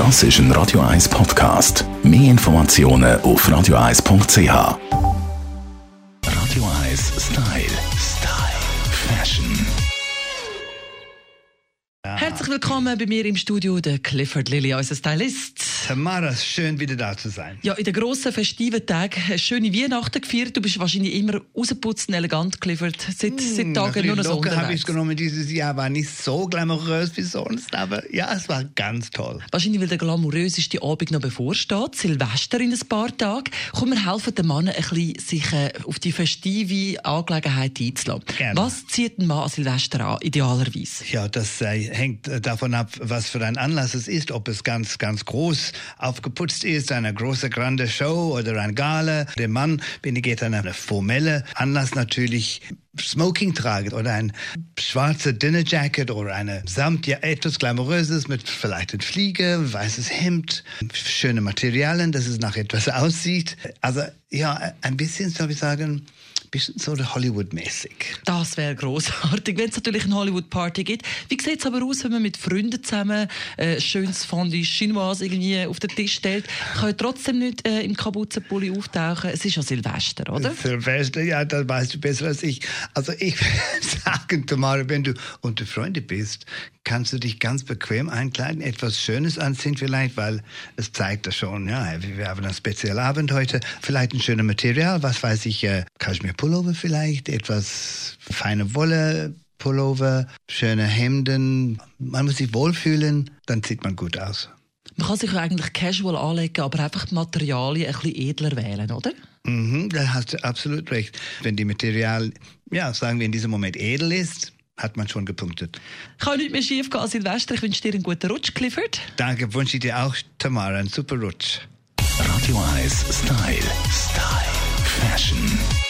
Das ist ein Radio 1 Podcast. Mehr Informationen auf radio1.ch. Radio 1 Style. Style. Fashion. Herzlich willkommen bei mir im Studio, der Clifford Lilly, unser Stylist. Tamara, schön wieder da zu sein. Ja, in den grossen festiven Tagen eine schöne Weihnachten gefeiert. Du bist wahrscheinlich immer rausgeputzt und elegant, Clifford. Seit, seit Tagen nur noch so habe ich genommen. Dieses Jahr war nicht so glamourös wie sonst, aber ja, es war ganz toll. Wahrscheinlich, weil der glamouröseste Abend noch bevorsteht. Silvester in ein paar Tagen. Komm, wir helfen den Mann ein bisschen, sich äh, auf die festive Angelegenheit einzulassen. Gerne. Was zieht ein Mann an Silvester an, idealerweise? Ja, das äh, hängt äh, davon ab, was für ein Anlass es ist, ob es ganz, ganz groß aufgeputzt ist, eine große, grande Show oder ein Gala. Der Mann, wenn er geht an eine formelle Anlass natürlich Smoking tragen oder ein schwarzer Dinnerjacket oder eine Samt, ja, etwas glamouröses mit vielleicht ein Flieger, weißes Hemd, schöne Materialien, dass es nach etwas aussieht. Also, ja, ein bisschen, soll ich sagen, bisschen so Hollywood-mäßig. Das wäre großartig, wenn es natürlich eine Hollywood-Party gibt. Wie sieht es aber aus, wenn man mit Freunden zusammen äh, schönes Fondue Chinoise irgendwie auf den Tisch stellt? Kann trotzdem nicht äh, im Kapuzenpulli auftauchen. Es ist ja Silvester, oder? Silvester, ja, das weißt du besser als ich. Also ich würde sagen, Tamara, wenn du unter Freunde bist, kannst du dich ganz bequem einkleiden, etwas Schönes anziehen vielleicht, weil es zeigt das schon, ja, wir haben einen Spezialabend heute, vielleicht ein schönes Material, was weiß ich, äh, Kaschmir-Pullover vielleicht, etwas feine Wolle, Pullover, schöne Hemden, man muss sich wohlfühlen, dann sieht man gut aus. Man kann sich ja eigentlich casual anlegen, aber einfach die Materialien ein bisschen edler wählen, oder? Mhm, da hast du absolut recht. Wenn die Material, ja, sagen wir in diesem Moment edel ist, hat man schon gepunktet. Kann nicht mehr schief gehen Silvester. Ich wünsche dir einen guten Rutsch, Clifford. Danke, wünsche ich dir auch, Tamara, einen super Rutsch. Radio 1 Style. Style. Fashion.